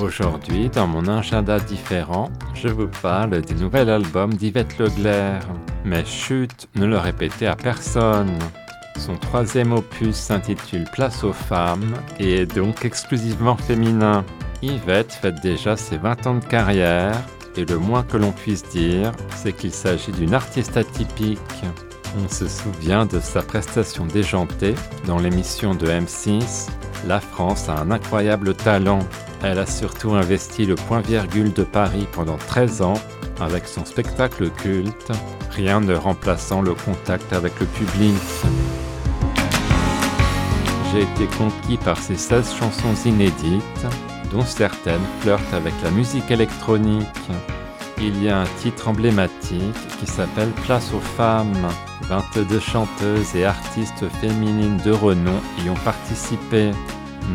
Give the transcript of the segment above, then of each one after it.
Aujourd'hui, dans mon agenda différent, je vous parle du nouvel album d'Yvette Leglaire. Mais chut, ne le répétez à personne. Son troisième opus s'intitule Place aux femmes et est donc exclusivement féminin. Yvette fête déjà ses 20 ans de carrière et le moins que l'on puisse dire, c'est qu'il s'agit d'une artiste atypique. On se souvient de sa prestation déjantée dans l'émission de M6 La France a un incroyable talent. Elle a surtout investi le point-virgule de Paris pendant 13 ans avec son spectacle culte, rien ne remplaçant le contact avec le public. J'ai été conquis par ses 16 chansons inédites, dont certaines flirtent avec la musique électronique. Il y a un titre emblématique qui s'appelle Place aux femmes. 22 chanteuses et artistes féminines de renom y ont participé,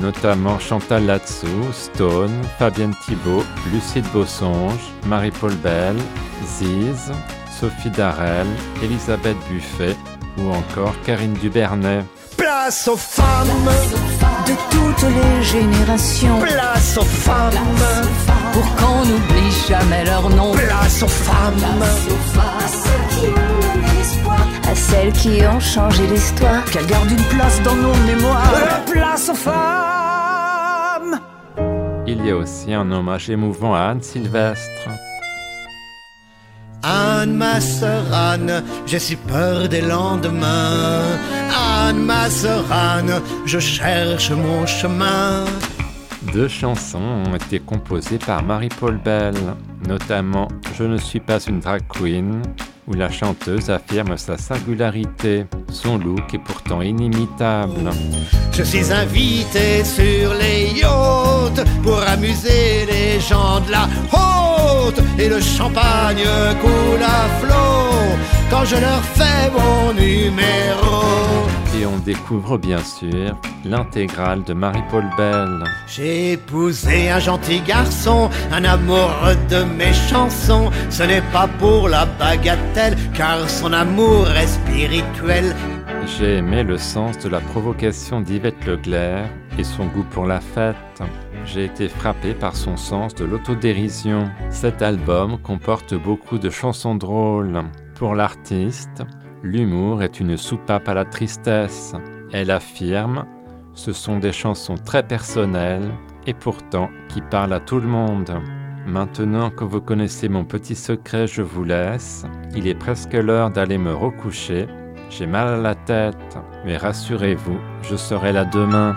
notamment Chantal Latsou, Stone, Fabienne Thibault, Lucide Bossonge, Marie-Paul Bell, Ziz, Sophie Darel, Elisabeth Buffet ou encore Karine Dubernay. Place aux femmes de toutes les générations. Place aux femmes Pour qu'on n'oublie jamais leur nom. Place aux femmes À celles qui ont changé l'histoire. Qu'elles gardent une place dans nos mémoires Place aux femmes Il y a aussi un hommage émouvant à Anne Sylvestre. Anne, ma sœur Anne, j'ai si peur des lendemains. Anne, ma sœur Anne, je cherche mon chemin. Deux chansons ont été composées par Marie-Paul Bell, notamment Je ne suis pas une drag queen, où la chanteuse affirme sa singularité. Son look est pourtant inimitable. Je suis invité sur les yachts pour amuser les gens de la haute et le champagne coule à flot quand je leur fais mon numéro. Et on découvre bien sûr l'intégrale de Marie-Paul Bell. J'ai épousé un gentil garçon, un amoureux de mes chansons. Ce n'est pas pour la bagatelle, car son amour est spirituel. J'ai aimé le sens de la provocation d'Yvette Leclerc et son goût pour la fête. J'ai été frappé par son sens de l'autodérision. Cet album comporte beaucoup de chansons drôles. Pour l'artiste, l'humour est une soupape à la tristesse. Elle affirme ce sont des chansons très personnelles et pourtant qui parlent à tout le monde. Maintenant que vous connaissez mon petit secret, je vous laisse. Il est presque l'heure d'aller me recoucher. J'ai mal à la tête, mais rassurez-vous, je serai là demain.